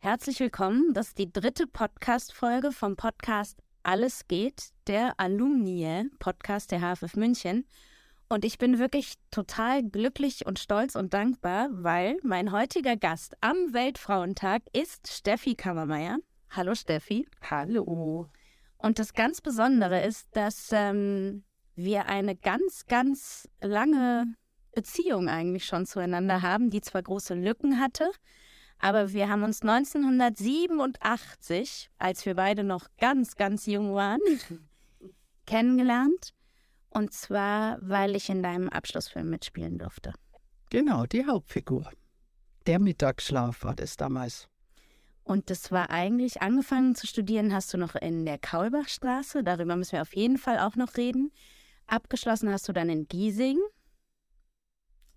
Herzlich willkommen. Das ist die dritte Podcast-Folge vom Podcast Alles geht, der Alumni-Podcast der HFF München. Und ich bin wirklich total glücklich und stolz und dankbar, weil mein heutiger Gast am Weltfrauentag ist Steffi Kammermeier. Hallo Steffi. Hallo. Und das ganz Besondere ist, dass ähm, wir eine ganz, ganz lange Beziehung eigentlich schon zueinander haben, die zwar große Lücken hatte, aber wir haben uns 1987, als wir beide noch ganz, ganz jung waren, kennengelernt. Und zwar, weil ich in deinem Abschlussfilm mitspielen durfte. Genau, die Hauptfigur. Der Mittagsschlaf war das damals. Und das war eigentlich, angefangen zu studieren hast du noch in der Kaulbachstraße. Darüber müssen wir auf jeden Fall auch noch reden. Abgeschlossen hast du dann in Giesing.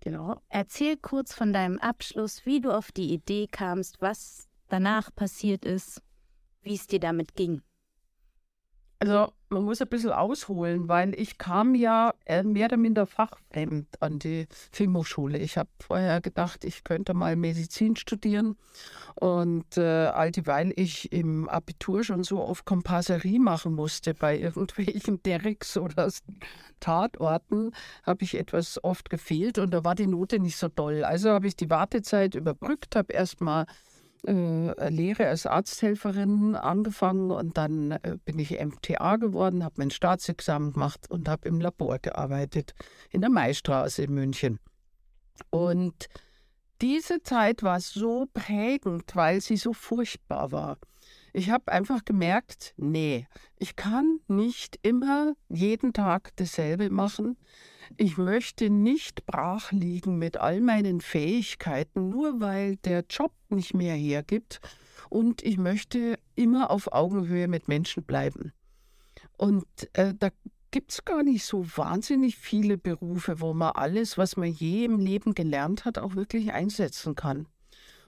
Genau. Erzähl kurz von deinem Abschluss, wie du auf die Idee kamst, was danach passiert ist, wie es dir damit ging. Also man muss ein bisschen ausholen, weil ich kam ja äh, mehr oder minder fachfremd an die Filmhochschule. Ich habe vorher gedacht, ich könnte mal Medizin studieren und äh, all dieweil ich im Abitur schon so auf Komparserie machen musste bei irgendwelchen Derricks oder Tatorten, habe ich etwas oft gefehlt und da war die Note nicht so doll. Also habe ich die Wartezeit überbrückt, habe erst mal äh, Lehre als Arzthelferin angefangen und dann äh, bin ich MTA geworden, habe mein Staatsexamen gemacht und habe im Labor gearbeitet in der Maistraße in München. Und diese Zeit war so prägend, weil sie so furchtbar war. Ich habe einfach gemerkt, nee, ich kann nicht immer jeden Tag dasselbe machen. Ich möchte nicht brach liegen mit all meinen Fähigkeiten, nur weil der Job nicht mehr hergibt. Und ich möchte immer auf Augenhöhe mit Menschen bleiben. Und äh, da gibt es gar nicht so wahnsinnig viele Berufe, wo man alles, was man je im Leben gelernt hat, auch wirklich einsetzen kann.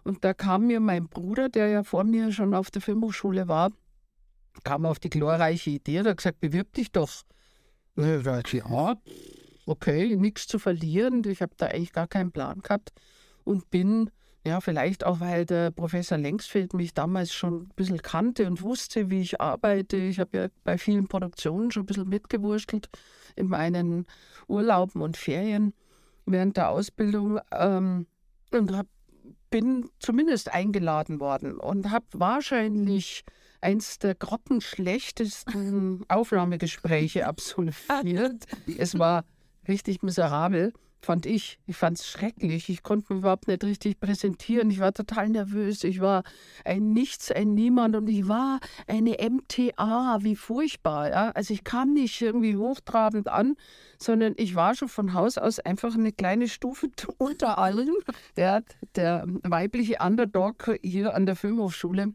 Und da kam mir mein Bruder, der ja vor mir schon auf der Filmhochschule war, kam auf die glorreiche Idee, der hat gesagt, bewirb dich doch. Ja, okay, nichts zu verlieren. Ich habe da eigentlich gar keinen Plan gehabt und bin, ja, vielleicht auch, weil der Professor Längsfeld mich damals schon ein bisschen kannte und wusste, wie ich arbeite. Ich habe ja bei vielen Produktionen schon ein bisschen mitgewurschtelt in meinen Urlauben und Ferien während der Ausbildung ähm, und hab, bin zumindest eingeladen worden und habe wahrscheinlich eins der grottenschlechtesten Aufnahmegespräche absolviert. Es war richtig miserabel, fand ich. Ich fand es schrecklich. Ich konnte mich überhaupt nicht richtig präsentieren. Ich war total nervös. Ich war ein Nichts, ein Niemand und ich war eine MTA. Wie furchtbar. Ja? Also ich kam nicht irgendwie hochtrabend an, sondern ich war schon von Haus aus einfach eine kleine Stufe unter allen. Der, der weibliche Underdog hier an der Filmhochschule.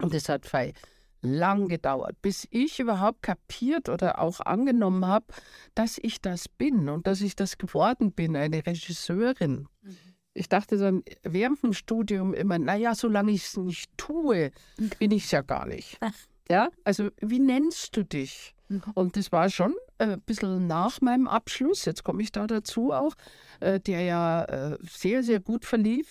Und das hat Fei lang gedauert, bis ich überhaupt kapiert oder auch angenommen habe, dass ich das bin und dass ich das geworden bin, eine Regisseurin. Mhm. Ich dachte dann während dem Studium immer, naja, solange ich es nicht tue, bin ich es ja gar nicht. Ja, also wie nennst du dich? Mhm. Und das war schon äh, ein bisschen nach meinem Abschluss, jetzt komme ich da dazu auch, äh, der ja äh, sehr, sehr gut verlief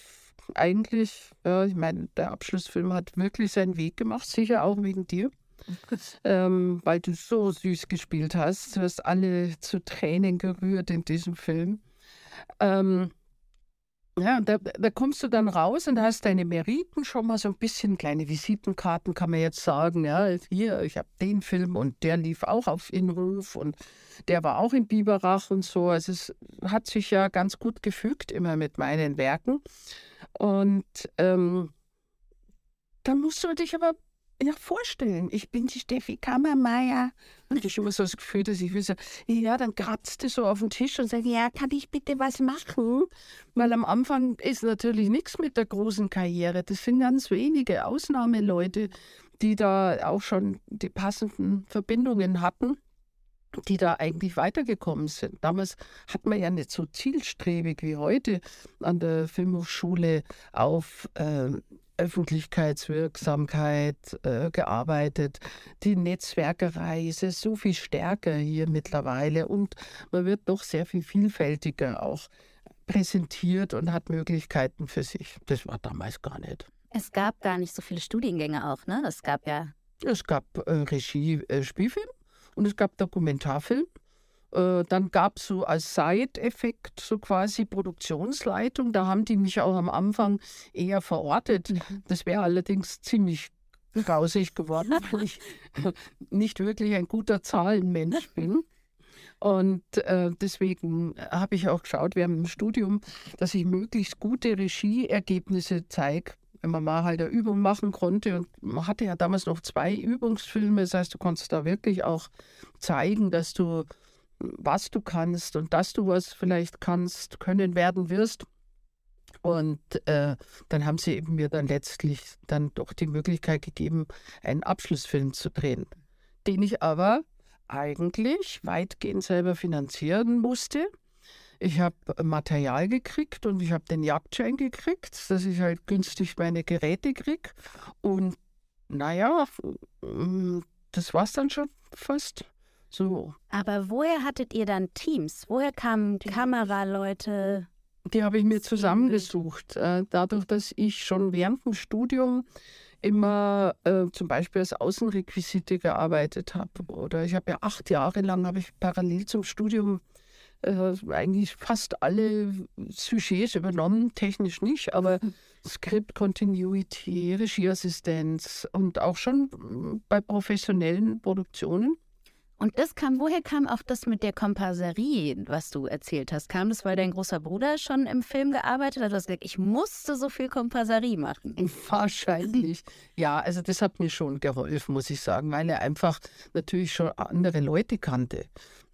eigentlich, ja, ich meine, der Abschlussfilm hat wirklich seinen Weg gemacht, sicher auch wegen dir. ähm, weil du so süß gespielt hast. Du hast alle zu Tränen gerührt in diesem Film. Ähm, ja, da, da, kommst du dann raus und hast deine Meriten schon mal so ein bisschen, kleine Visitenkarten kann man jetzt sagen. Ja, hier, ich habe den Film und der lief auch auf Inruf und der war auch in Biberach und so. Also es hat sich ja ganz gut gefügt immer mit meinen Werken. Und ähm, dann musst du dich aber ja, vorstellen. Ich bin die Steffi Kammermeier. Und ich habe immer so das Gefühl, dass ich will so, ja, dann kratzt du so auf den Tisch und sagt, ja, kann ich bitte was machen? Weil am Anfang ist natürlich nichts mit der großen Karriere. Das sind ganz wenige Ausnahmeleute, die da auch schon die passenden Verbindungen hatten die da eigentlich weitergekommen sind. Damals hat man ja nicht so zielstrebig wie heute an der Filmhochschule auf äh, Öffentlichkeitswirksamkeit äh, gearbeitet. Die Netzwerkerei ist ja so viel stärker hier mittlerweile und man wird doch sehr viel vielfältiger auch präsentiert und hat Möglichkeiten für sich. Das war damals gar nicht. Es gab gar nicht so viele Studiengänge auch, ne? Es gab ja. Es gab äh, Regie, äh, Spielfilm und es gab Dokumentarfilm. Äh, dann gab es so als Side-Effekt so quasi Produktionsleitung. Da haben die mich auch am Anfang eher verortet. Mhm. Das wäre allerdings ziemlich grausig geworden, weil ich nicht wirklich ein guter Zahlenmensch bin. Und äh, deswegen habe ich auch geschaut während dem Studium, dass ich möglichst gute Regieergebnisse zeige, wenn man mal halt eine Übung machen konnte. Und man hatte ja damals noch zwei Übungsfilme. Das heißt, du konntest da wirklich auch zeigen, dass du was du kannst und dass du was vielleicht kannst, können werden wirst. Und äh, dann haben sie eben mir dann letztlich dann doch die Möglichkeit gegeben, einen Abschlussfilm zu drehen, den ich aber eigentlich weitgehend selber finanzieren musste. Ich habe Material gekriegt und ich habe den Jagdschein gekriegt, dass ich halt günstig meine Geräte kriege. Und naja, mm, das war es dann schon fast. So. Aber woher hattet ihr dann Teams? Woher kamen die Kameraleute? Die habe ich mir zusammengesucht. Äh, dadurch, dass ich schon während dem Studium immer äh, zum Beispiel als Außenrequisite gearbeitet habe. Oder ich habe ja acht Jahre lang habe ich parallel zum Studium äh, eigentlich fast alle Sujets übernommen, technisch nicht, aber Script Continuity, Regieassistenz und auch schon bei professionellen Produktionen. Und das kam, woher kam auch das mit der Komparserie, was du erzählt hast? Kam das, weil dein großer Bruder schon im Film gearbeitet hat? Du hast gesagt, ich musste so viel Komparserie machen. Wahrscheinlich. Ja, also das hat mir schon geholfen, muss ich sagen, weil er einfach natürlich schon andere Leute kannte.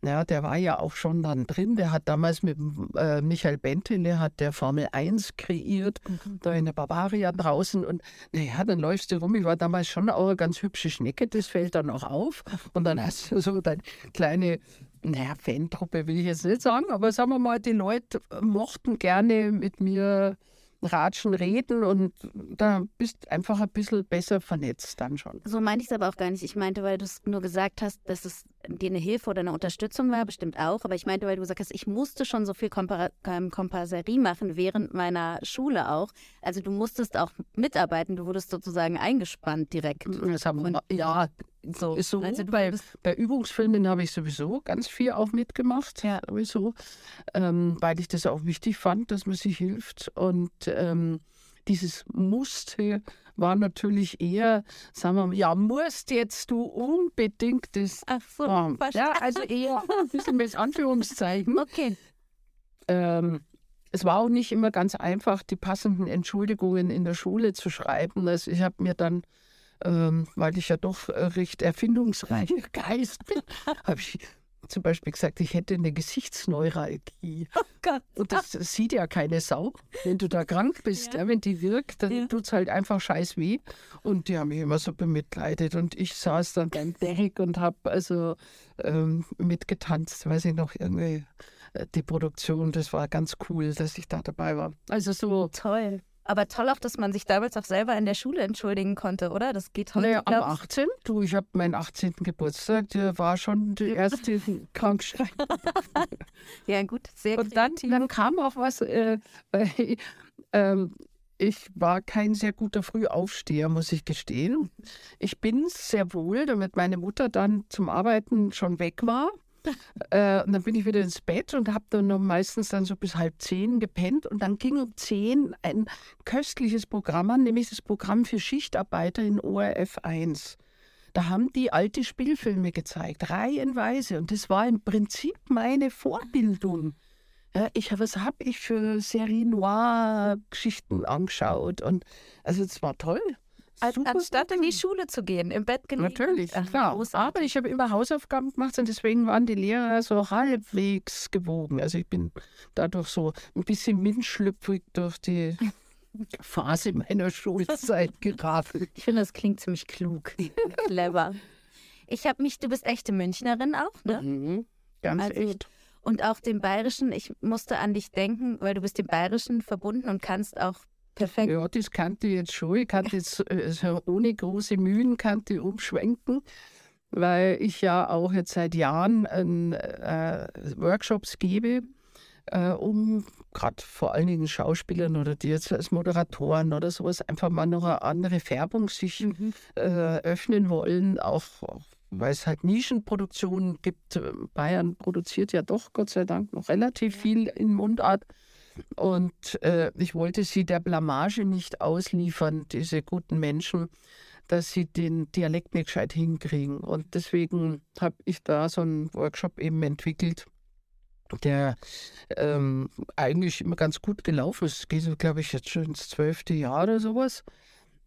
Ja, der war ja auch schon dann drin. Der hat damals mit äh, Michael Bentele hat der Formel 1 kreiert, mhm. da in der Bavaria draußen. Und naja, dann läufst du rum. Ich war damals schon auch eine ganz hübsche Schnecke, das fällt dann auch auf. Und dann hast du so deine kleine naja, Fantruppe will ich jetzt nicht sagen, aber sagen wir mal, die Leute mochten gerne mit mir Ratschen reden und da bist einfach ein bisschen besser vernetzt dann schon. So meinte ich es aber auch gar nicht. Ich meinte, weil du es nur gesagt hast, dass es dir eine Hilfe oder eine Unterstützung war, bestimmt auch. Aber ich meinte, weil du gesagt hast, ich musste schon so viel Kompar ähm, Komparserie machen während meiner Schule auch. Also du musstest auch mitarbeiten, du wurdest sozusagen eingespannt direkt. Das haben wir, ja, so. Ist so also bei, bei Übungsfilmen habe ich sowieso ganz viel auch mitgemacht, ja. sowieso, ähm, weil ich das auch wichtig fand, dass man sich hilft. Und ähm, dieses Muster war natürlich eher, sagen wir mal, ja, musst jetzt du unbedingt das. Ach so, ähm, ja, also eher ein bisschen mit Anführungszeichen. Okay. Ähm, es war auch nicht immer ganz einfach, die passenden Entschuldigungen in der Schule zu schreiben. Also ich habe mir dann ähm, weil ich ja doch recht erfindungsreicher Geist bin, habe ich zum Beispiel gesagt, ich hätte eine Gesichtsneuralgie. Oh. Und das, das, sieht ja keine Sau. Wenn du da krank bist, ja. Ja, wenn die wirkt, dann ja. tut es halt einfach scheiß weh. Und die haben mich immer so bemitleidet. Und ich saß dann beim Derek und habe also ähm, mitgetanzt, weiß ich noch, irgendwie äh, die Produktion. Das war ganz cool, dass ich da dabei war. Also so. Toll. Aber toll auch, dass man sich damals auch selber in der Schule entschuldigen konnte, oder? Das geht heute, naja, am 18. Du, ich habe meinen 18. Geburtstag, der war schon der erste Krankschrein. ja, gut, sehr Und dann, dann, kam auch was, äh, äh, äh, ich war kein sehr guter Frühaufsteher, muss ich gestehen. Ich bin sehr wohl, damit meine Mutter dann zum Arbeiten schon weg war, äh, und dann bin ich wieder ins Bett und habe dann meistens dann so bis halb zehn gepennt. Und dann ging um zehn ein köstliches Programm an, nämlich das Programm für Schichtarbeiter in ORF 1. Da haben die alte Spielfilme gezeigt, reihenweise. Und das war im Prinzip meine Vorbildung. Ja, ich, was habe ich für Serie Noir-Geschichten angeschaut? Und also es war toll. Als, anstatt in die Schule zu gehen, im Bett gelegen. Natürlich, klar. Aber ich habe immer Hausaufgaben gemacht und deswegen waren die Lehrer so halbwegs gewogen. Also ich bin dadurch so ein bisschen mindschlüpfrig durch die Phase meiner Schulzeit gerafelt. Ich finde, das klingt ziemlich klug. Clever. Ich habe mich, du bist echte Münchnerin auch, ne? Mhm, ganz also, echt. Und auch dem Bayerischen, ich musste an dich denken, weil du bist dem Bayerischen verbunden und kannst auch perfekt. Ja, das kannte ich jetzt schon. Ich kannte jetzt also ohne große Mühen kannte umschwenken, weil ich ja auch jetzt seit Jahren äh, Workshops gebe, äh, um gerade vor allen Dingen Schauspielern oder die jetzt als Moderatoren oder sowas einfach mal noch eine andere Färbung sich mhm. äh, öffnen wollen, auch, auch weil es halt Nischenproduktionen gibt. Bayern produziert ja doch Gott sei Dank noch relativ viel in Mundart. Und äh, ich wollte sie der Blamage nicht ausliefern, diese guten Menschen, dass sie den Dialekt nicht gescheit hinkriegen. Und deswegen habe ich da so einen Workshop eben entwickelt, der ähm, eigentlich immer ganz gut gelaufen ist. Es geht, glaube ich, jetzt schon ins zwölfte Jahr oder sowas,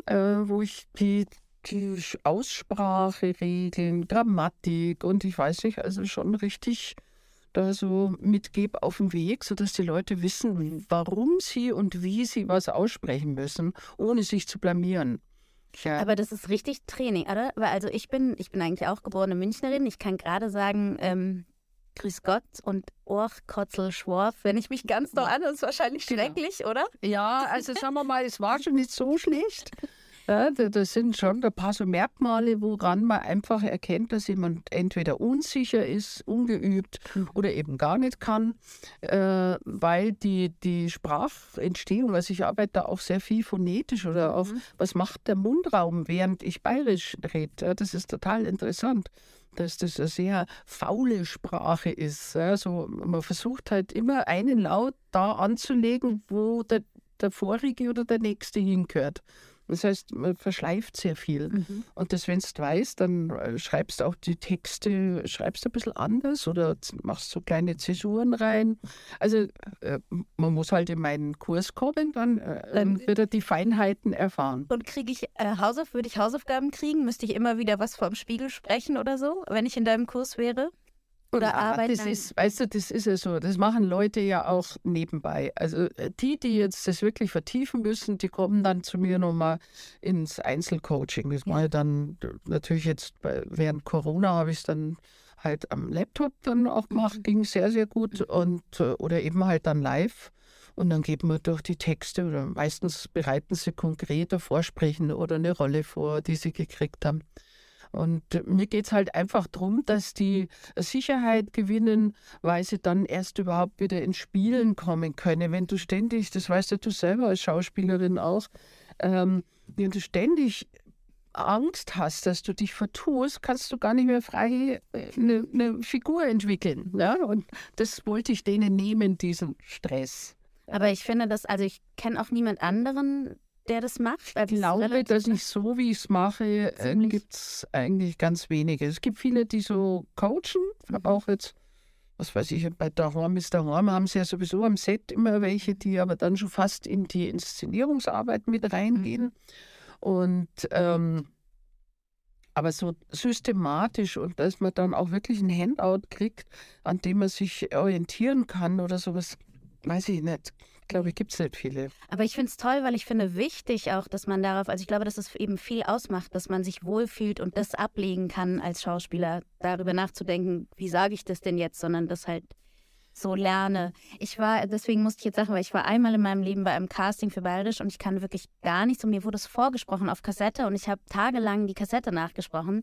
äh, wo ich die, die Aussprache, Regeln, Grammatik und ich weiß nicht, also schon richtig da so mitgebe auf dem Weg, sodass die Leute wissen, warum sie und wie sie was aussprechen müssen, ohne sich zu blamieren. Ja. Aber das ist richtig Training, oder? Weil also ich bin, ich bin eigentlich auch geborene Münchnerin. Ich kann gerade sagen, ähm, Grüß Gott und Orch, Kotzel, Schworf. Wenn ich mich ganz doll an, ist wahrscheinlich schrecklich, ja. oder? Ja, also sagen wir mal, es war schon nicht so schlecht. Ja, das sind schon ein paar so Merkmale, woran man einfach erkennt, dass jemand entweder unsicher ist, ungeübt mhm. oder eben gar nicht kann, äh, weil die, die Sprachentstehung, also ich arbeite da auch sehr viel phonetisch oder auch, mhm. was macht der Mundraum, während ich bayerisch rede. Das ist total interessant dass das eine sehr faule Sprache ist. Also man versucht halt immer einen Laut da anzulegen, wo der, der vorige oder der nächste hingehört. Das heißt, man verschleift sehr viel. Mhm. Und das, wenn du weißt, dann äh, schreibst du auch die Texte, schreibst du ein bisschen anders oder machst so kleine Zäsuren rein. Also äh, man muss halt in meinen Kurs kommen, dann, äh, dann wird er die Feinheiten erfahren. Und kriege ich äh, Hausauf würde ich Hausaufgaben kriegen? Müsste ich immer wieder was vorm Spiegel sprechen oder so, wenn ich in deinem Kurs wäre? Oder ja, arbeiten. Das ist, weißt du, das ist ja so. Das machen Leute ja auch nebenbei. Also äh, die, die jetzt das wirklich vertiefen müssen, die kommen dann zu mir nochmal ins Einzelcoaching. Das ja. mache ich dann natürlich jetzt bei, während Corona habe ich es dann halt am Laptop dann auch gemacht, mhm. ging sehr, sehr gut. Und, äh, oder eben halt dann live. Und dann geben wir durch die Texte oder meistens bereiten sie konkreter Vorsprechen oder eine Rolle vor, die sie gekriegt haben. Und mir geht es halt einfach darum, dass die Sicherheit gewinnen, weil sie dann erst überhaupt wieder ins Spielen kommen können. Wenn du ständig, das weißt ja du selber als Schauspielerin auch, ähm, wenn du ständig Angst hast, dass du dich vertust, kannst du gar nicht mehr frei eine, eine Figur entwickeln. Ja? Und das wollte ich denen nehmen, diesen Stress. Aber ich finde das, also ich kenne auch niemand anderen, der das macht? Ich glaube, dass ich so, wie ich es mache, äh, gibt es eigentlich ganz wenige. Es gibt viele, die so coachen. Ich habe auch jetzt, was weiß ich, bei Daheim ist Daheim, haben sie ja sowieso am Set immer welche, die aber dann schon fast in die Inszenierungsarbeit mit reingehen. Mhm. Und ähm, aber so systematisch und dass man dann auch wirklich ein Handout kriegt, an dem man sich orientieren kann oder sowas, weiß ich nicht glaube ich, gibt es nicht viele. Aber ich finde es toll, weil ich finde wichtig auch, dass man darauf, also ich glaube, dass es eben viel ausmacht, dass man sich wohlfühlt und das ablegen kann als Schauspieler, darüber nachzudenken, wie sage ich das denn jetzt, sondern das halt so lerne. Ich war, deswegen musste ich jetzt sagen, weil ich war einmal in meinem Leben bei einem Casting für Bayerisch und ich kann wirklich gar nichts und mir wurde es vorgesprochen auf Kassette und ich habe tagelang die Kassette nachgesprochen.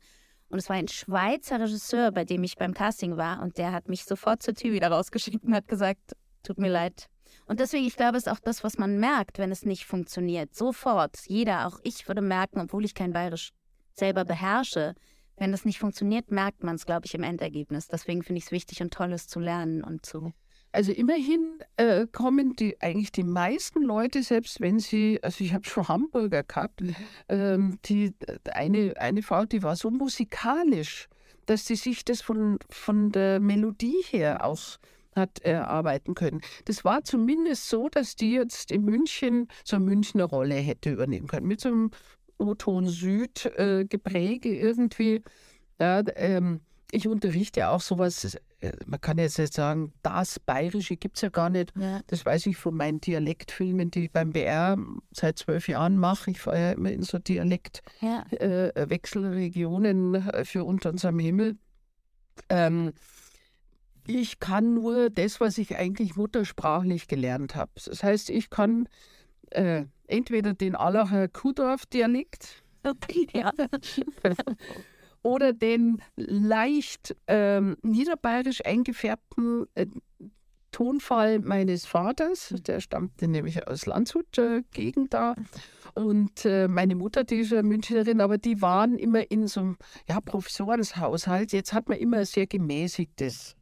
Und es war ein Schweizer Regisseur, bei dem ich beim Casting war und der hat mich sofort zur Tür wieder rausgeschickt und hat gesagt, tut mir leid, und deswegen, ich glaube, ist auch das, was man merkt, wenn es nicht funktioniert. Sofort. Jeder, auch ich würde merken, obwohl ich kein Bayerisch selber beherrsche, wenn das nicht funktioniert, merkt man es, glaube ich, im Endergebnis. Deswegen finde ich es wichtig und toll, es zu lernen und zu. Also immerhin äh, kommen die eigentlich die meisten Leute, selbst wenn sie, also ich habe schon Hamburger gehabt, ähm, die eine, eine Frau, die war so musikalisch, dass sie sich das von, von der Melodie her auch hat erarbeiten können. Das war zumindest so, dass die jetzt in München so eine Münchner Rolle hätte übernehmen können. Mit so einem O-Ton Süd äh, irgendwie. Ja, ähm, ich unterrichte auch sowas, äh, man kann jetzt nicht sagen, das Bayerische gibt es ja gar nicht. Ja. Das weiß ich von meinen Dialektfilmen, die ich beim BR seit zwölf Jahren mache. Ich fahre ja immer in so Dialektwechselregionen ja. äh, für unter unserem Himmel. Ähm, ich kann nur das, was ich eigentlich muttersprachlich gelernt habe. Das heißt, ich kann äh, entweder den Allacher Kuhdorf-Dialekt ja. oder den leicht ähm, niederbayerisch eingefärbten äh, Tonfall meines Vaters. Der stammte nämlich aus Landshut, äh, Gegend da. Und äh, meine Mutter, die ist ja Münchnerin, aber die waren immer in so einem ja, Professorenshaushalt. Jetzt hat man immer ein sehr gemäßigtes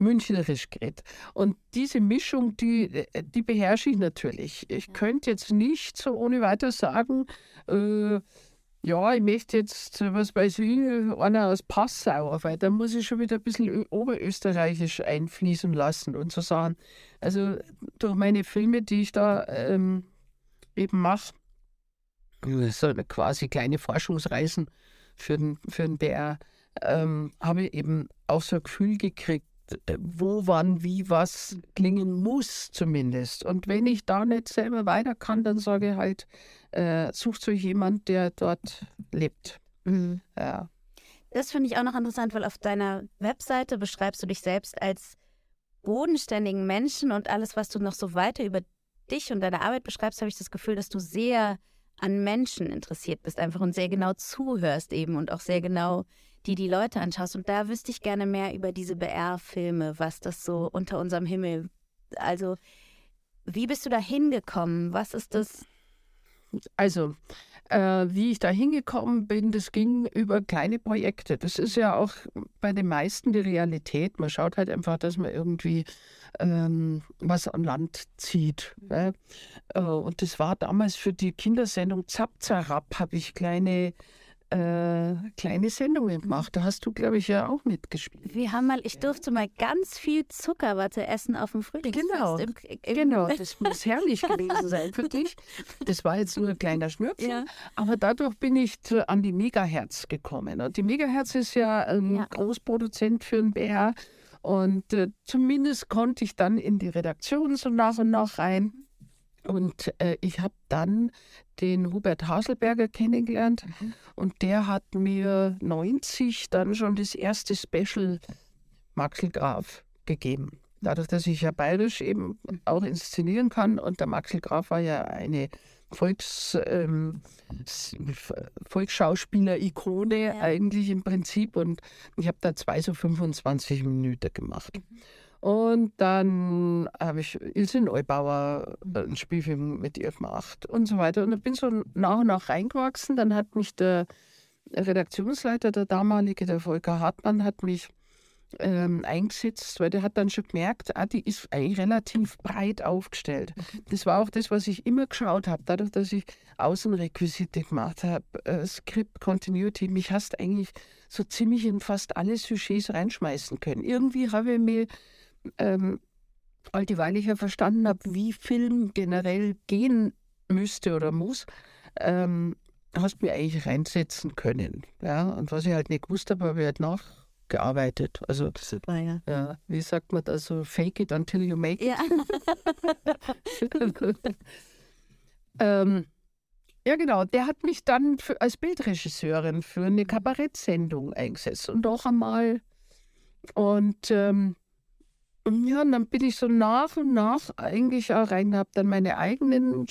Münchnerisch geredet. Und diese Mischung, die, äh, die beherrsche ich natürlich. Ich könnte jetzt nicht so ohne weiter sagen, äh, ja, ich möchte jetzt, was weiß ich, einer aus Passau, weil da muss ich schon wieder ein bisschen oberösterreichisch einfließen lassen und so Sachen. Also durch meine Filme, die ich da ähm, eben mache, so eine quasi kleine Forschungsreisen für den, für den BR, ähm, habe ich eben auch so ein Gefühl gekriegt, wo, wann, wie, was klingen muss zumindest. Und wenn ich da nicht selber weiter kann, dann sage ich halt, äh, sucht euch jemand, der dort lebt. Mhm. Ja. Das finde ich auch noch interessant, weil auf deiner Webseite beschreibst du dich selbst als bodenständigen Menschen und alles, was du noch so weiter über dich und deine Arbeit beschreibst, habe ich das Gefühl, dass du sehr an Menschen interessiert bist einfach und sehr genau zuhörst eben und auch sehr genau die die Leute anschaust. Und da wüsste ich gerne mehr über diese BR-Filme, was das so unter unserem Himmel, also wie bist du da hingekommen? Was ist das? Also, äh, wie ich da hingekommen bin, das ging über kleine Projekte. Das ist ja auch bei den meisten die Realität. Man schaut halt einfach, dass man irgendwie ähm, was an Land zieht. Ne? Äh, und das war damals für die Kindersendung Zap Zarab, habe ich kleine äh, kleine Sendungen gemacht. Da hast du, glaube ich, ja auch mitgespielt. Wir haben mal, ich durfte mal ganz viel Zuckerwatte essen auf dem Frühlingsfest. Genau, im, im genau. Das muss herrlich gewesen sein für dich. Das war jetzt nur ein kleiner Schnürpfen, ja. aber dadurch bin ich zu, an die Megahertz gekommen. Und die Megahertz ist ja ein ja. Großproduzent für ein BR. Und äh, zumindest konnte ich dann in die Redaktion so nach und nach rein. Und äh, ich habe dann den Hubert Haselberger kennengelernt mhm. und der hat mir 90 dann schon das erste Special Maxel Graf gegeben. Dadurch, dass ich ja bayerisch eben auch inszenieren kann und der Maxel Graf war ja eine Volks, ähm, Volksschauspieler-Ikone ja. eigentlich im Prinzip und ich habe da zwei so 25 Minuten gemacht. Mhm. Und dann habe ich Ilse Neubauer äh, einen Spielfilm mit ihr gemacht und so weiter. Und ich bin so nach und nach reingewachsen. Dann hat mich der Redaktionsleiter, der damalige, der Volker Hartmann, hat mich ähm, eingesetzt, weil der hat dann schon gemerkt, ah, die ist eigentlich relativ breit aufgestellt. Das war auch das, was ich immer geschaut habe, dadurch, dass ich Außenrequisite gemacht habe, äh, Script Continuity, mich hast eigentlich so ziemlich in fast alle Sujets reinschmeißen können. Irgendwie habe ich mir ähm, weil ich ja verstanden habe, wie Film generell gehen müsste oder muss, ähm, hast mir eigentlich reinsetzen können. Ja? Und was ich halt nicht gewusst habe, habe ich halt nachgearbeitet. Also, ah, ja. ja. wie sagt man das so, fake it until you make it. Ja, ähm, ja genau, der hat mich dann für, als Bildregisseurin für eine Kabarettsendung eingesetzt und auch einmal. Und ähm, ja, und dann bin ich so nach und nach eigentlich auch rein, habe dann meine eigenen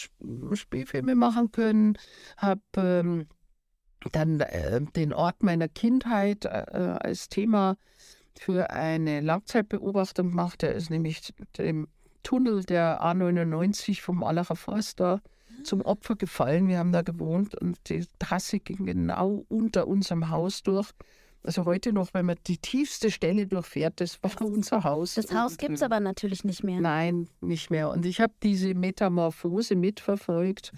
Spielfilme machen können, habe ähm, dann äh, den Ort meiner Kindheit äh, als Thema für eine Langzeitbeobachtung gemacht. Der ist nämlich dem Tunnel der A99 vom Allacher Forster zum Opfer gefallen. Wir haben da gewohnt und die Trasse ging genau unter unserem Haus durch. Also heute noch, wenn man die tiefste Stelle durchfährt, das war unser Haus. Das Haus gibt es aber natürlich nicht mehr. Nein, nicht mehr. Und ich habe diese Metamorphose mitverfolgt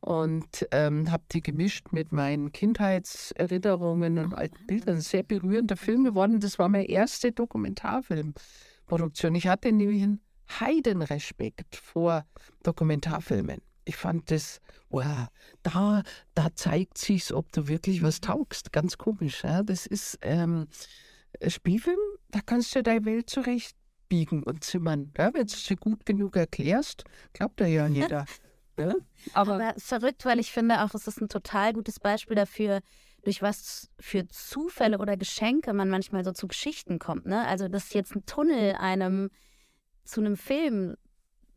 und ähm, habe die gemischt mit meinen Kindheitserinnerungen und alten Bildern. Sehr berührender Film geworden. Das war meine erste Dokumentarfilmproduktion. Ich hatte nämlich einen Heidenrespekt vor Dokumentarfilmen. Ich fand das, wow, da, da zeigt sich's, ob du wirklich was taugst. Ganz komisch. Ja? Das ist ähm, Spielfilm, da kannst du deine Welt zurechtbiegen und zimmern. Ja? Wenn du es gut genug erklärst, glaubt er ja jeder. ja? Aber, Aber verrückt, weil ich finde auch, es ist ein total gutes Beispiel dafür, durch was für Zufälle oder Geschenke man manchmal so zu Geschichten kommt. Ne? Also, dass jetzt ein Tunnel einem zu einem Film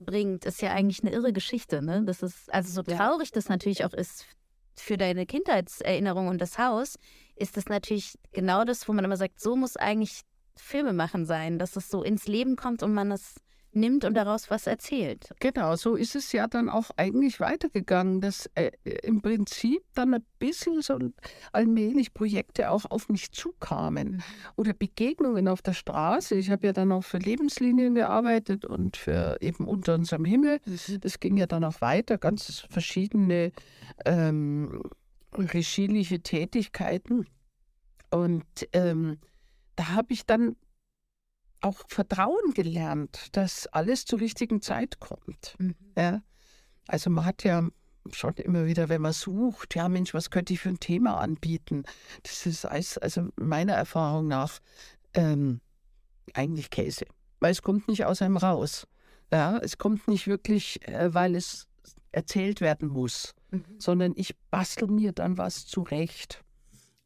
bringt, ist ja eigentlich eine irre Geschichte. Ne? Das ist, also so traurig das natürlich auch ist für deine Kindheitserinnerung und das Haus, ist das natürlich genau das, wo man immer sagt, so muss eigentlich Filme machen sein, dass es so ins Leben kommt und man es nimmt und daraus was erzählt. Genau, so ist es ja dann auch eigentlich weitergegangen, dass äh, im Prinzip dann ein bisschen so allmählich Projekte auch auf mich zukamen oder Begegnungen auf der Straße. Ich habe ja dann auch für Lebenslinien gearbeitet und für eben unter unserem Himmel. Mhm. Das ging ja dann auch weiter, ganz verschiedene ähm, regieliche Tätigkeiten. Und ähm, da habe ich dann auch Vertrauen gelernt, dass alles zur richtigen Zeit kommt. Mhm. Ja? Also man hat ja schon immer wieder, wenn man sucht, ja Mensch, was könnte ich für ein Thema anbieten? Das ist also meiner Erfahrung nach ähm, eigentlich Käse, weil es kommt nicht aus einem raus. Ja, es kommt nicht wirklich, äh, weil es erzählt werden muss, mhm. sondern ich bastel mir dann was zurecht.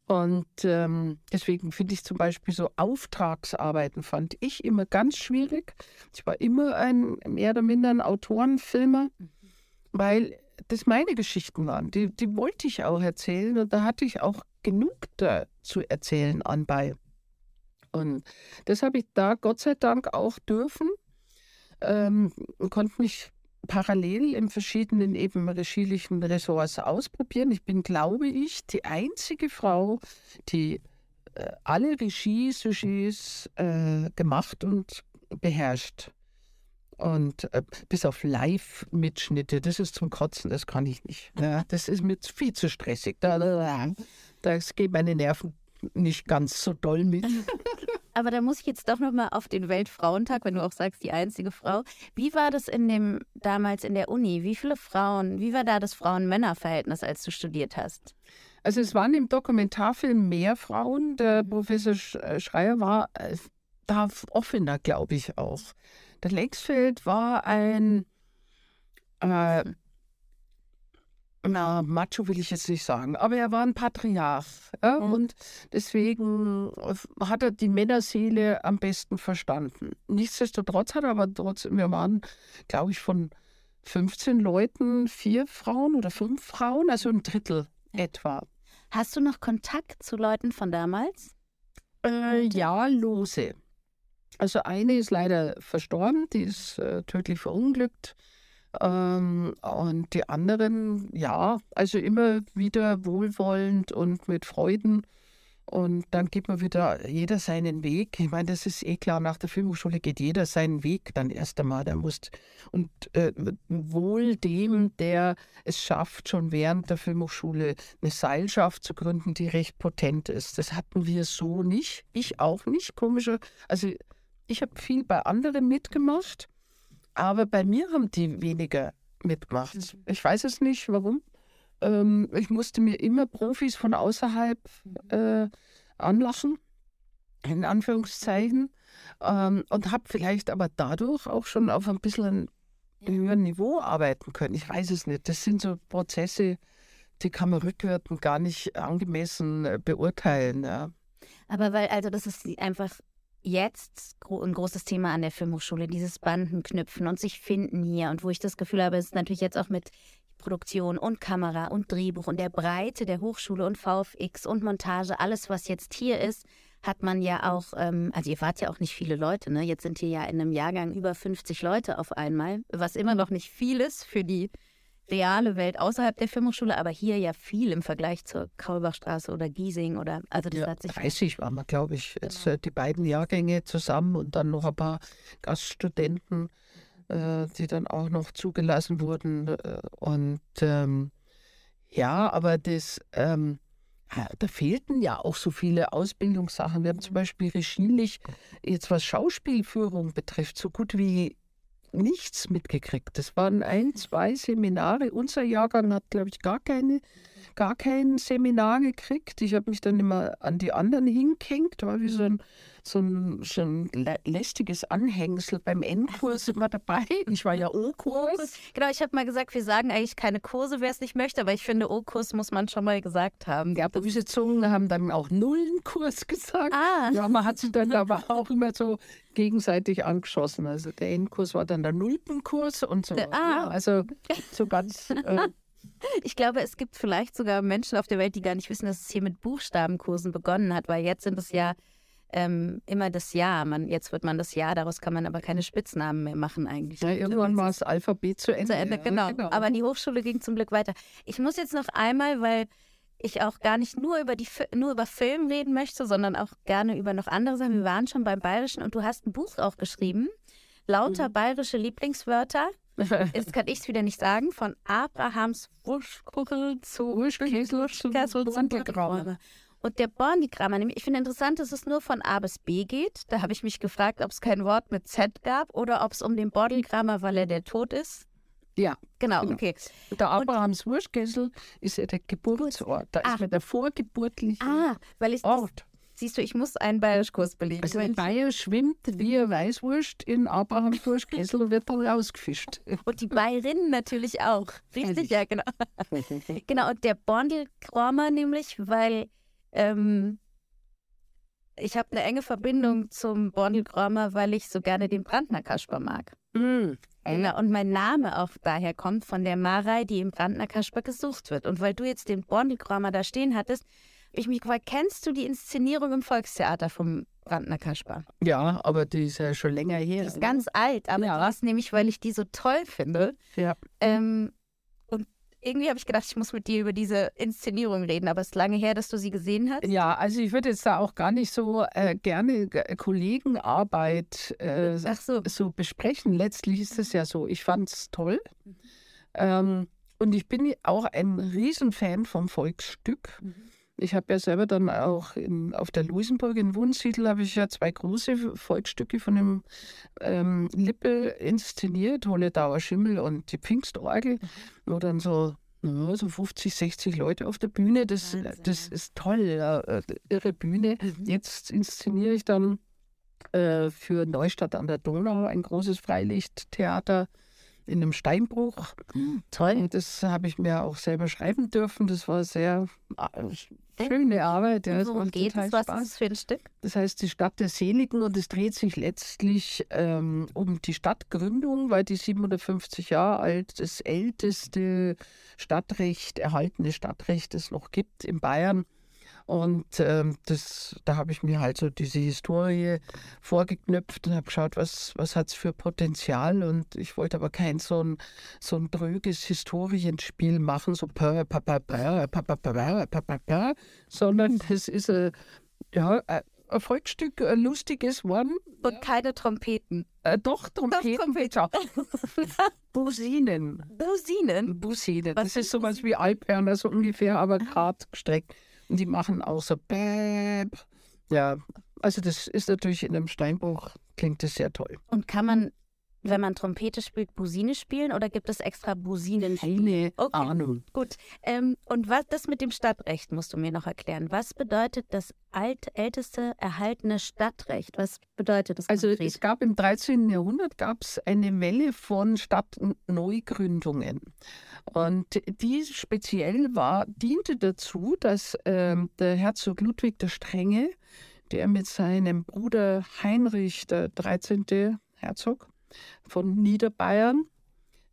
Und ähm, deswegen finde ich zum Beispiel so Auftragsarbeiten fand ich immer ganz schwierig. Ich war immer ein mehr oder minder ein Autorenfilmer, mhm. weil das meine Geschichten waren. Die, die wollte ich auch erzählen und da hatte ich auch genug da zu erzählen anbei. Und das habe ich da Gott sei Dank auch dürfen. Ähm, konnte mich parallel in verschiedenen eben regielichen Ressorts ausprobieren. Ich bin, glaube ich, die einzige Frau, die äh, alle Regie-Sujets äh, gemacht und beherrscht. Und äh, bis auf Live-Mitschnitte, das ist zum Kotzen, das kann ich nicht. Ja, das ist mir viel zu stressig. Da, da, das geht meine Nerven nicht ganz so doll mit. Aber da muss ich jetzt doch nochmal auf den Weltfrauentag, wenn du auch sagst, die einzige Frau. Wie war das in dem damals in der Uni? Wie viele Frauen, wie war da das Frauen-Männer-Verhältnis, als du studiert hast? Also es waren im Dokumentarfilm mehr Frauen. Der Professor äh, Schreier war äh, da offener, glaube ich auch. Der Lexfeld war ein äh, na, Macho will ich jetzt nicht sagen, aber er war ein Patriarch. Ja? Mhm. Und deswegen hat er die Männerseele am besten verstanden. Nichtsdestotrotz hat er aber trotzdem, wir waren, glaube ich, von 15 Leuten vier Frauen oder fünf Frauen, also ein Drittel etwa. Hast du noch Kontakt zu Leuten von damals? Äh, ja, lose. Also eine ist leider verstorben, die ist äh, tödlich verunglückt. Ähm, und die anderen, ja, also immer wieder wohlwollend und mit Freuden. Und dann geht man wieder jeder seinen Weg. Ich meine, das ist eh klar, nach der Filmhochschule geht jeder seinen Weg dann erst einmal. Der muss, und äh, wohl dem, der es schafft, schon während der Filmhochschule eine Seilschaft zu gründen, die recht potent ist. Das hatten wir so nicht. Ich auch nicht, komischer. Also ich habe viel bei anderen mitgemacht. Aber bei mir haben die weniger mitgemacht. Mhm. Ich weiß es nicht, warum. Ähm, ich musste mir immer Profis von außerhalb äh, anlachen, in Anführungszeichen, ähm, und habe vielleicht aber dadurch auch schon auf ein bisschen höheren Niveau arbeiten können. Ich weiß es nicht. Das sind so Prozesse, die kann man rückwärts gar nicht angemessen äh, beurteilen. Ja. Aber weil, also das ist einfach jetzt ein großes Thema an der Filmhochschule, dieses Bandenknüpfen und sich finden hier. Und wo ich das Gefühl habe, ist natürlich jetzt auch mit Produktion und Kamera und Drehbuch und der Breite der Hochschule und VFX und Montage, alles, was jetzt hier ist, hat man ja auch, ähm, also ihr wart ja auch nicht viele Leute, ne? Jetzt sind hier ja in einem Jahrgang über 50 Leute auf einmal, was immer noch nicht viel ist für die reale Welt außerhalb der Filmhochschule, aber hier ja viel im Vergleich zur Kaulbachstraße oder Giesing oder also das ja, hat sich 30 waren wir, glaube ich, jetzt genau. äh, die beiden Jahrgänge zusammen und dann noch ein paar Gaststudenten, äh, die dann auch noch zugelassen wurden äh, und ähm, ja, aber das ähm, da fehlten ja auch so viele Ausbildungssachen. Wir haben zum Beispiel regielich, jetzt was Schauspielführung betrifft, so gut wie nichts mitgekriegt. Das waren ein, zwei Seminare. Unser Jahrgang hat, glaube ich, gar keine gar kein Seminar gekriegt. Ich habe mich dann immer an die anderen hingehängt, war wie so ein, so ein, so ein lästiges Anhängsel beim N-Kurs immer dabei. Ich war ja O-Kurs. Genau, ich habe mal gesagt, wir sagen eigentlich keine Kurse, wer es nicht möchte, aber ich finde, O-Kurs muss man schon mal gesagt haben. Ja, böse Zungen haben dann auch Nullenkurs gesagt. Ah. Ja, man hat sich dann aber auch immer so gegenseitig angeschossen. Also der N-Kurs war dann der Nulpenkurs und so. Ah. Ja, also so ganz. Äh, ich glaube, es gibt vielleicht sogar Menschen auf der Welt, die gar nicht wissen, dass es hier mit Buchstabenkursen begonnen hat, weil jetzt sind es ja ähm, immer das Jahr. Man, jetzt wird man das Jahr, daraus kann man aber keine Spitznamen mehr machen eigentlich. Ja, irgendwann war das Alphabet zu Ende. Zu Ende genau. genau. Aber die Hochschule ging zum Glück weiter. Ich muss jetzt noch einmal, weil ich auch gar nicht nur über die nur über Film reden möchte, sondern auch gerne über noch andere Sachen. Wir waren schon beim Bayerischen und du hast ein Buch auch geschrieben. Lauter mhm. bayerische Lieblingswörter. Jetzt kann ich es wieder nicht sagen. Von Abrahams Wurschkuchel zu Wurschkäse zu Bornigrammer. Und der Bornigrammer, ich finde interessant, dass es nur von A bis B geht. Da habe ich mich gefragt, ob es kein Wort mit Z gab oder ob es um den Bornigrammer, weil er der Tod ist. Ja. Genau, genau. okay. Der Abrahams Wurschkessel ist ja der Geburtsort. Da Ach. ist mir der vorgeburtliche ah, weil ich Ort. Siehst du, ich muss einen Bayerischkurs belegen. Also ein Bayer schwimmt wie ein Weißwurst in Abrahamswurst, Kessel und wird dann rausgefischt. Und die Bayerinnen natürlich auch. Richtig, ja, genau. genau, und der Bondelkramer nämlich, weil ähm, ich habe eine enge Verbindung zum Bondelkramer, weil ich so gerne den Brandner Kasper mag. Mm. Ja, und mein Name auch daher kommt von der Marei, die im Brandner Kasper gesucht wird. Und weil du jetzt den Bondelkramer da stehen hattest, ich mich gefragt, kennst du die Inszenierung im Volkstheater vom Brandner Kasper? Ja, aber die ist ja schon länger her. Die ist ganz alt, aber ja. das nämlich, weil ich die so toll finde. Ja. Ähm, irgendwie habe ich gedacht, ich muss mit dir über diese Inszenierung reden, aber es ist lange her, dass du sie gesehen hast. Ja, also ich würde jetzt da auch gar nicht so äh, gerne Kollegenarbeit äh, so. so. besprechen. Letztlich ist es ja so, ich fand es toll. Mhm. Ähm, und ich bin auch ein Riesenfan vom Volksstück. Mhm. Ich habe ja selber dann auch in, auf der Luisenburg in Wunsiedel habe ich ja zwei große Volksstücke von dem ähm, Lippel inszeniert, Holedauer Schimmel und die Pfingstorgel, mhm. wo dann so ja, so 50, 60 Leute auf der Bühne. Das, das ist toll, ja, äh, irre Bühne. Mhm. Jetzt inszeniere ich dann äh, für Neustadt an der Donau ein großes Freilichttheater in einem Steinbruch. Hm, toll. Das habe ich mir auch selber schreiben dürfen. Das war sehr äh, schöne Arbeit. Ja, Worum geht es? Was ist das für ein Stück? Das heißt die Stadt der Seligen und es dreht sich letztlich ähm, um die Stadtgründung, weil die 750 Jahre alt das älteste Stadtrecht, erhaltene Stadtrecht, das noch gibt in Bayern. Und ähm, das, da habe ich mir halt so diese Historie vorgeknüpft und habe geschaut, was, was hat es für Potenzial. Und ich wollte aber kein so ein, so ein dröges Historienspiel machen, so sondern das ist ein, ja, ein Volksstück, ein lustiges One. Und ja. keine Trompeten. Äh, doch, Trompeten. Doch, Trompeten. Businen. Businen? Businen. Was das ist sowas wie Alperner, so ungefähr, aber gerade gestreckt. Die machen auch so Bäb. Ja, also das ist natürlich in einem Steinbruch, klingt das sehr toll. Und kann man, wenn man Trompete spielt, Busine spielen oder gibt es extra Businen? Keine okay. Ahnung. Gut. Ähm, und was das mit dem Stadtrecht musst du mir noch erklären. Was bedeutet das alt, älteste erhaltene Stadtrecht? Was bedeutet das? Also konkret? es gab im 13. Jahrhundert gab es eine Welle von Stadtneugründungen. Und die speziell war, diente dazu, dass ähm, der Herzog Ludwig der Strenge, der mit seinem Bruder Heinrich, der 13. Herzog von Niederbayern,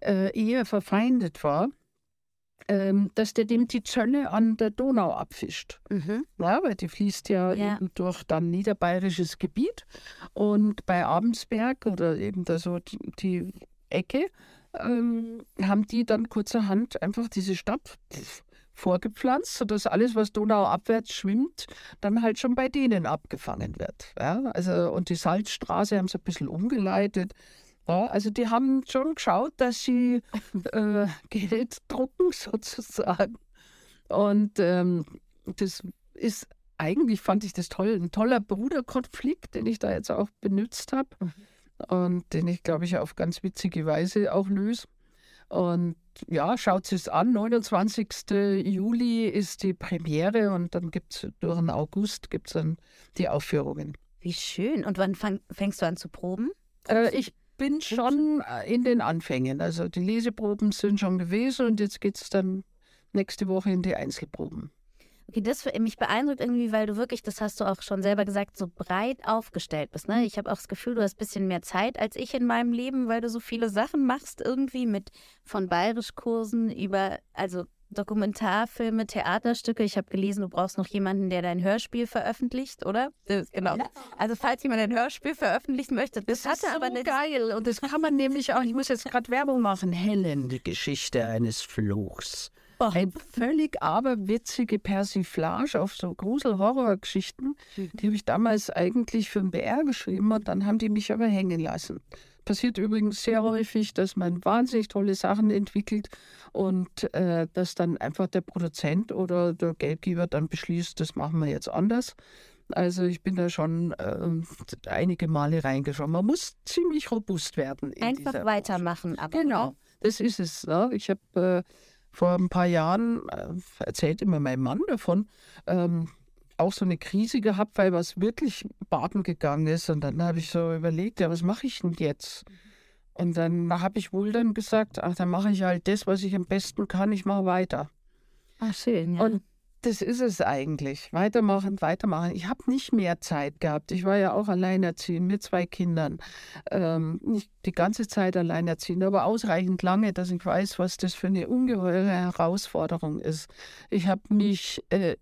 äh, eher verfeindet war, ähm, dass der dem die Zölle an der Donau abfischt. Mhm. Ja, weil die fließt ja, ja. eben durch dann niederbayerisches Gebiet. Und bei Abensberg oder eben da so die, die Ecke ähm, haben die dann kurzerhand einfach diese Stadt vorgepflanzt, sodass alles, was donauabwärts schwimmt, dann halt schon bei denen abgefangen wird. Ja? Also, und die Salzstraße haben sie ein bisschen umgeleitet. Ja, also die haben schon geschaut, dass sie äh, Geld drucken sozusagen. Und ähm, das ist eigentlich, fand ich das toll, ein toller Bruderkonflikt, den ich da jetzt auch benutzt habe. Und den ich, glaube ich, auf ganz witzige Weise auch löse. Und ja, schaut es an. 29. Juli ist die Premiere und dann gibt es durch den August gibt's dann die Aufführungen. Wie schön. Und wann fang, fängst du an zu proben? Äh, ich bin schon äh, in den Anfängen. Also die Leseproben sind schon gewesen und jetzt geht es dann nächste Woche in die Einzelproben. Okay, das mich beeindruckt irgendwie, weil du wirklich, das hast du auch schon selber gesagt, so breit aufgestellt bist. Ne? Ich habe auch das Gefühl, du hast ein bisschen mehr Zeit als ich in meinem Leben, weil du so viele Sachen machst irgendwie mit von Bayerischkursen über, also Dokumentarfilme, Theaterstücke. Ich habe gelesen, du brauchst noch jemanden, der dein Hörspiel veröffentlicht, oder? Genau. Ja. Also falls jemand ein Hörspiel veröffentlichen möchte, das, das hatte so aber nicht geil und das kann man nämlich auch. Ich muss jetzt gerade Werbung machen. Helen, die Geschichte eines Fluchs. Oh. Eine völlig aberwitzige Persiflage auf so Grusel-Horror-Geschichten. Mhm. Die habe ich damals eigentlich für den BR geschrieben und dann haben die mich aber hängen lassen. Passiert übrigens sehr häufig, dass man wahnsinnig tolle Sachen entwickelt und äh, dass dann einfach der Produzent oder der Geldgeber dann beschließt, das machen wir jetzt anders. Also ich bin da schon äh, einige Male reingeschaut. Man muss ziemlich robust werden. Einfach weitermachen. Aber genau, das ist es. Ne? Ich habe äh, vor ein paar Jahren, äh, erzählt immer mein Mann davon, ähm, auch so eine Krise gehabt, weil was wirklich baden gegangen ist. Und dann habe ich so überlegt, ja, was mache ich denn jetzt? Und dann habe ich wohl dann gesagt, ach, dann mache ich halt das, was ich am besten kann, ich mache weiter. Ach, schön, ja. Und das ist es eigentlich. Weitermachen, weitermachen. Ich habe nicht mehr Zeit gehabt. Ich war ja auch alleinerziehend mit zwei Kindern. Ähm, nicht die ganze Zeit alleinerziehend, aber ausreichend lange, dass ich weiß, was das für eine ungeheure Herausforderung ist. Ich habe mich äh,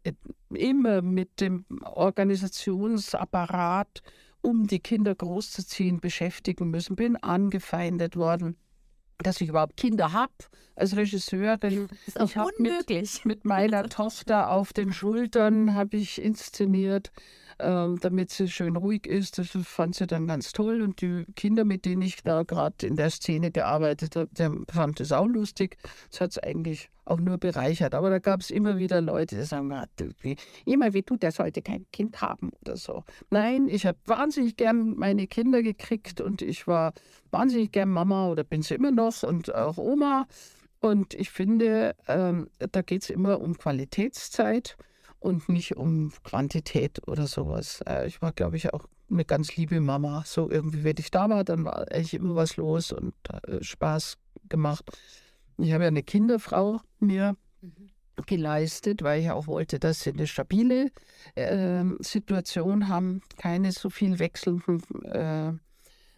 immer mit dem Organisationsapparat, um die Kinder großzuziehen, beschäftigen müssen. Bin angefeindet worden dass ich überhaupt Kinder habe als Regisseurin. Das ist auch unmöglich. Mit, mit meiner Tochter auf den Schultern habe ich inszeniert ähm, damit sie schön ruhig ist. Das fand sie dann ganz toll. Und die Kinder, mit denen ich da gerade in der Szene gearbeitet habe, der fand es auch lustig. Das hat es eigentlich auch nur bereichert. Aber da gab es immer wieder Leute, die sagen, ah, immer wie du, der sollte kein Kind haben oder so. Nein, ich habe wahnsinnig gern meine Kinder gekriegt und ich war wahnsinnig gern Mama oder bin sie immer noch und auch Oma. Und ich finde, ähm, da geht es immer um Qualitätszeit und nicht um Quantität oder sowas. Äh, ich war, glaube ich, auch eine ganz liebe Mama. So irgendwie, wenn ich da war, dann war eigentlich immer was los und äh, Spaß gemacht. Ich habe ja eine Kinderfrau mir mhm. geleistet, weil ich auch wollte, dass sie eine stabile äh, Situation haben, keine so viel wechselnden äh,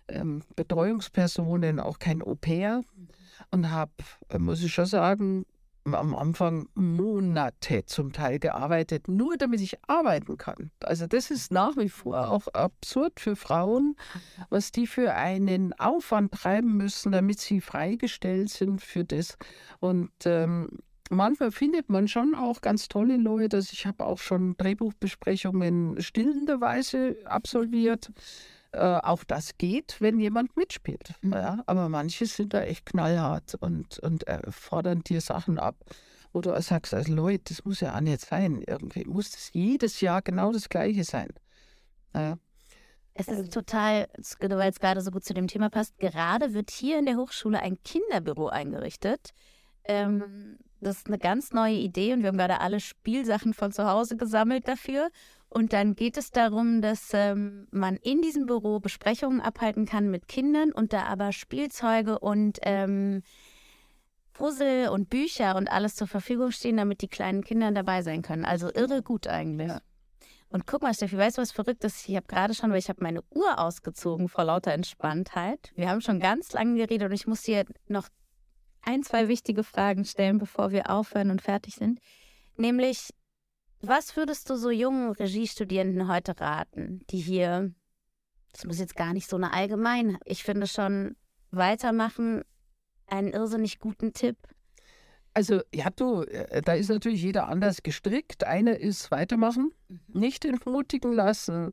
ähm, Betreuungspersonen, auch kein Au-pair. Mhm. Und habe, äh, muss ich schon sagen, am Anfang Monate zum Teil gearbeitet, nur damit ich arbeiten kann. Also das ist nach wie vor auch absurd für Frauen, was die für einen Aufwand treiben müssen, damit sie freigestellt sind für das. Und ähm, manchmal findet man schon auch ganz tolle Leute. Ich habe auch schon Drehbuchbesprechungen stillenderweise absolviert. Äh, auch das geht, wenn jemand mitspielt. Mhm. Ja? Aber manche sind da echt knallhart und, und äh, fordern dir Sachen ab, wo du sagst, also Leute, das muss ja auch nicht sein. Irgendwie muss das jedes Jahr genau das Gleiche sein. Ja. Es ist total, weil es gerade so gut zu dem Thema passt, gerade wird hier in der Hochschule ein Kinderbüro eingerichtet. Ähm, das ist eine ganz neue Idee und wir haben gerade alle Spielsachen von zu Hause gesammelt dafür. Und dann geht es darum, dass ähm, man in diesem Büro Besprechungen abhalten kann mit Kindern und da aber Spielzeuge und ähm, Puzzle und Bücher und alles zur Verfügung stehen, damit die kleinen Kinder dabei sein können. Also irre gut eigentlich. Ja. Und guck mal, Steffi, weißt du, was verrückt ist? Ich habe gerade schon, weil ich habe meine Uhr ausgezogen vor lauter Entspanntheit. Wir haben schon ganz lange geredet und ich muss dir noch ein, zwei wichtige Fragen stellen, bevor wir aufhören und fertig sind. Nämlich, was würdest du so jungen Regiestudierenden heute raten, die hier, das muss jetzt gar nicht so eine allgemein, ich finde schon weitermachen einen irrsinnig guten Tipp. Also, ja, du, äh, da ist natürlich jeder anders gestrickt. Einer ist weitermachen, mhm. nicht entmutigen lassen,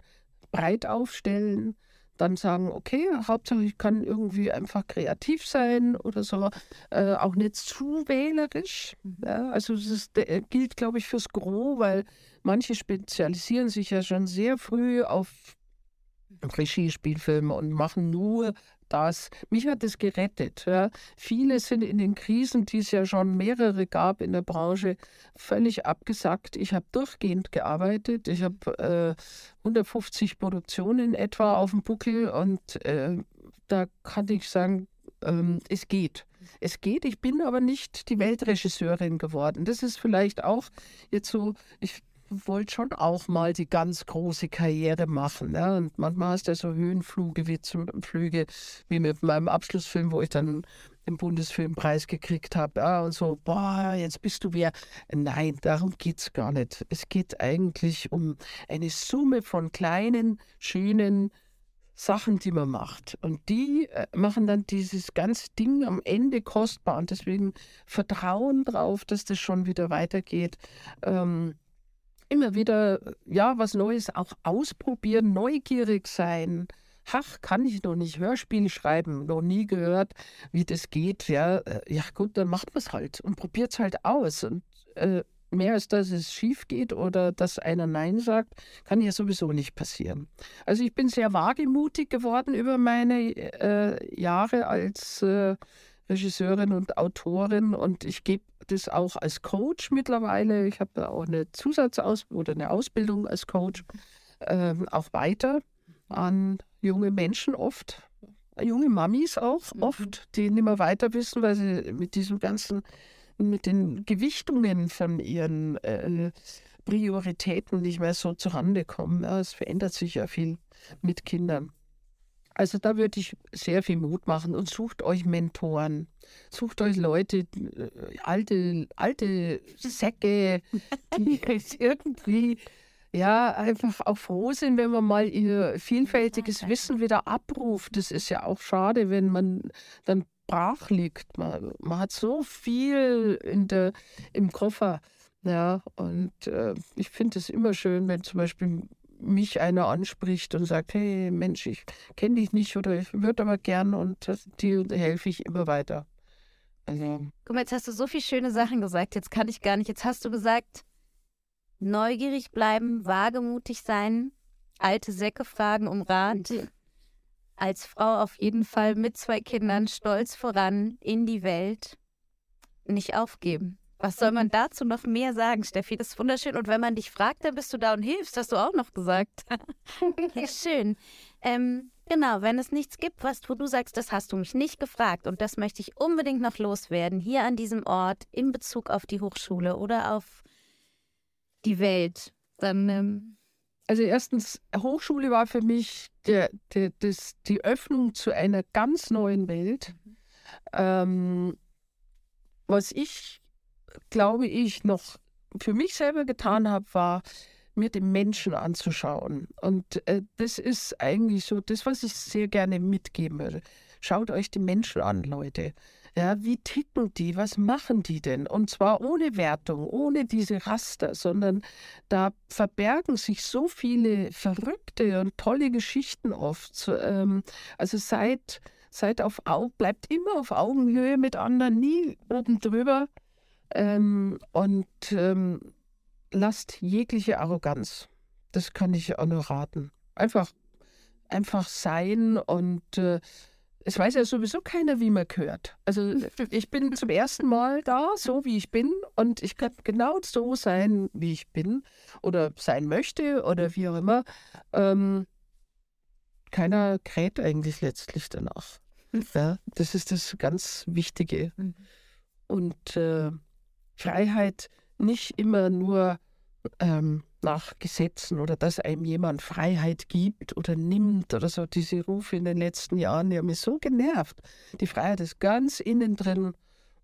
breit aufstellen, dann sagen, okay, Hauptsache ich kann irgendwie einfach kreativ sein oder so, äh, auch nicht zu wählerisch. Mhm. Ja, also das äh, gilt, glaube ich, fürs Gros, weil manche spezialisieren sich ja schon sehr früh auf Regiespielfilme und machen nur das. Mich hat es gerettet. Ja. Viele sind in den Krisen, die es ja schon mehrere gab in der Branche, völlig abgesackt. Ich habe durchgehend gearbeitet. Ich habe äh, 150 Produktionen etwa auf dem Buckel und äh, da kann ich sagen, ähm, es geht. Es geht, ich bin aber nicht die Weltregisseurin geworden. Das ist vielleicht auch jetzt so, ich wollte schon auch mal die ganz große Karriere machen. Ne? Und manchmal hast du ja so Höhenflüge wie, zum, Flüge, wie mit meinem Abschlussfilm, wo ich dann den Bundesfilmpreis gekriegt habe. Ja, und so, boah, jetzt bist du wer. Nein, darum geht es gar nicht. Es geht eigentlich um eine Summe von kleinen, schönen Sachen, die man macht. Und die äh, machen dann dieses ganze Ding am Ende kostbar. Und deswegen Vertrauen drauf, dass das schon wieder weitergeht. Ähm, immer wieder, ja, was Neues auch ausprobieren, neugierig sein. Ach, kann ich noch nicht Hörspiel schreiben, noch nie gehört, wie das geht. Ja, äh, ja gut, dann macht man es halt und probiert es halt aus. Und äh, mehr als dass es schief geht oder dass einer Nein sagt, kann ja sowieso nicht passieren. Also ich bin sehr wagemutig geworden über meine äh, Jahre als äh, Regisseurin und Autorin und ich gebe das auch als Coach mittlerweile. Ich habe auch eine Zusatzausbildung oder eine Ausbildung als Coach ähm, auch weiter an junge Menschen oft, junge Mamis auch mhm. oft, die nicht mehr weiter wissen, weil sie mit diesem ganzen, mit den Gewichtungen von ihren äh, Prioritäten nicht mehr so zurande kommen. Ja, es verändert sich ja viel mit Kindern. Also da würde ich sehr viel Mut machen und sucht euch Mentoren, sucht euch Leute, äh, alte, alte Säcke, die irgendwie ja einfach auch froh sind, wenn man mal ihr vielfältiges Wissen wieder abruft. Das ist ja auch schade, wenn man dann brach liegt. Man, man hat so viel in der, im Koffer. Ja, und äh, ich finde es immer schön, wenn zum Beispiel mich einer anspricht und sagt, hey Mensch, ich kenne dich nicht oder ich würde aber gern und dir helfe ich immer weiter. Also. Guck mal, jetzt hast du so viele schöne Sachen gesagt, jetzt kann ich gar nicht. Jetzt hast du gesagt, neugierig bleiben, wagemutig sein, alte Säcke fragen um Rat. Als Frau auf jeden Fall mit zwei Kindern stolz voran in die Welt. Nicht aufgeben. Was soll man dazu noch mehr sagen, Steffi? Das ist wunderschön. Und wenn man dich fragt, dann bist du da und hilfst, hast du auch noch gesagt. ja, schön. Ähm, genau, wenn es nichts gibt, was wo du sagst, das hast du mich nicht gefragt und das möchte ich unbedingt noch loswerden, hier an diesem Ort in Bezug auf die Hochschule oder auf die Welt, dann. Ähm also erstens, Hochschule war für mich der, der, das, die Öffnung zu einer ganz neuen Welt. Mhm. Ähm, was ich glaube ich, noch für mich selber getan habe, war, mir den Menschen anzuschauen. Und äh, das ist eigentlich so das, was ich sehr gerne mitgeben würde. Schaut euch die Menschen an, Leute. Ja, wie ticken die? Was machen die denn? Und zwar ohne Wertung, ohne diese Raster, sondern da verbergen sich so viele verrückte und tolle Geschichten oft. Ähm, also seid, seid auf Augen, bleibt immer auf Augenhöhe mit anderen, nie oben drüber ähm, und ähm, lasst jegliche Arroganz. Das kann ich auch nur raten. Einfach, einfach sein und äh, es weiß ja sowieso keiner, wie man gehört. Also ich bin zum ersten Mal da, so wie ich bin, und ich kann genau so sein, wie ich bin oder sein möchte oder wie auch immer. Ähm, keiner kräht eigentlich letztlich danach. Ja, das ist das ganz Wichtige. Mhm. Und äh, Freiheit nicht immer nur ähm, nach Gesetzen oder dass einem jemand Freiheit gibt oder nimmt oder so. Diese Rufe in den letzten Jahren, die haben mich so genervt. Die Freiheit ist ganz innen drin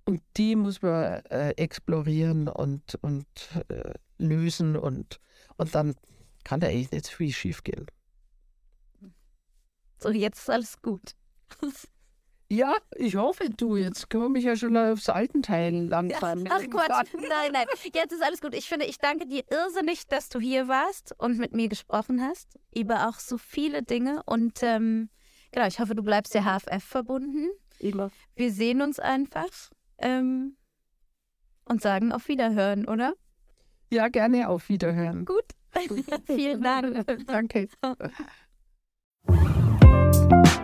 und die muss man äh, explorieren und, und äh, lösen und, und dann kann da eigentlich nicht viel schief gehen. So, jetzt ist alles gut. Ja, ich hoffe, du. Jetzt komme ich ja schon aufs Altenteil langfahren. Ach Quatsch, nein, nein. Jetzt ist alles gut. Ich finde, ich danke dir irrsinnig, dass du hier warst und mit mir gesprochen hast über auch so viele Dinge. Und ähm, genau, ich hoffe, du bleibst der HFF verbunden. Immer. Wir sehen uns einfach ähm, und sagen auf Wiederhören, oder? Ja, gerne auf Wiederhören. Gut. Vielen Dank. Danke.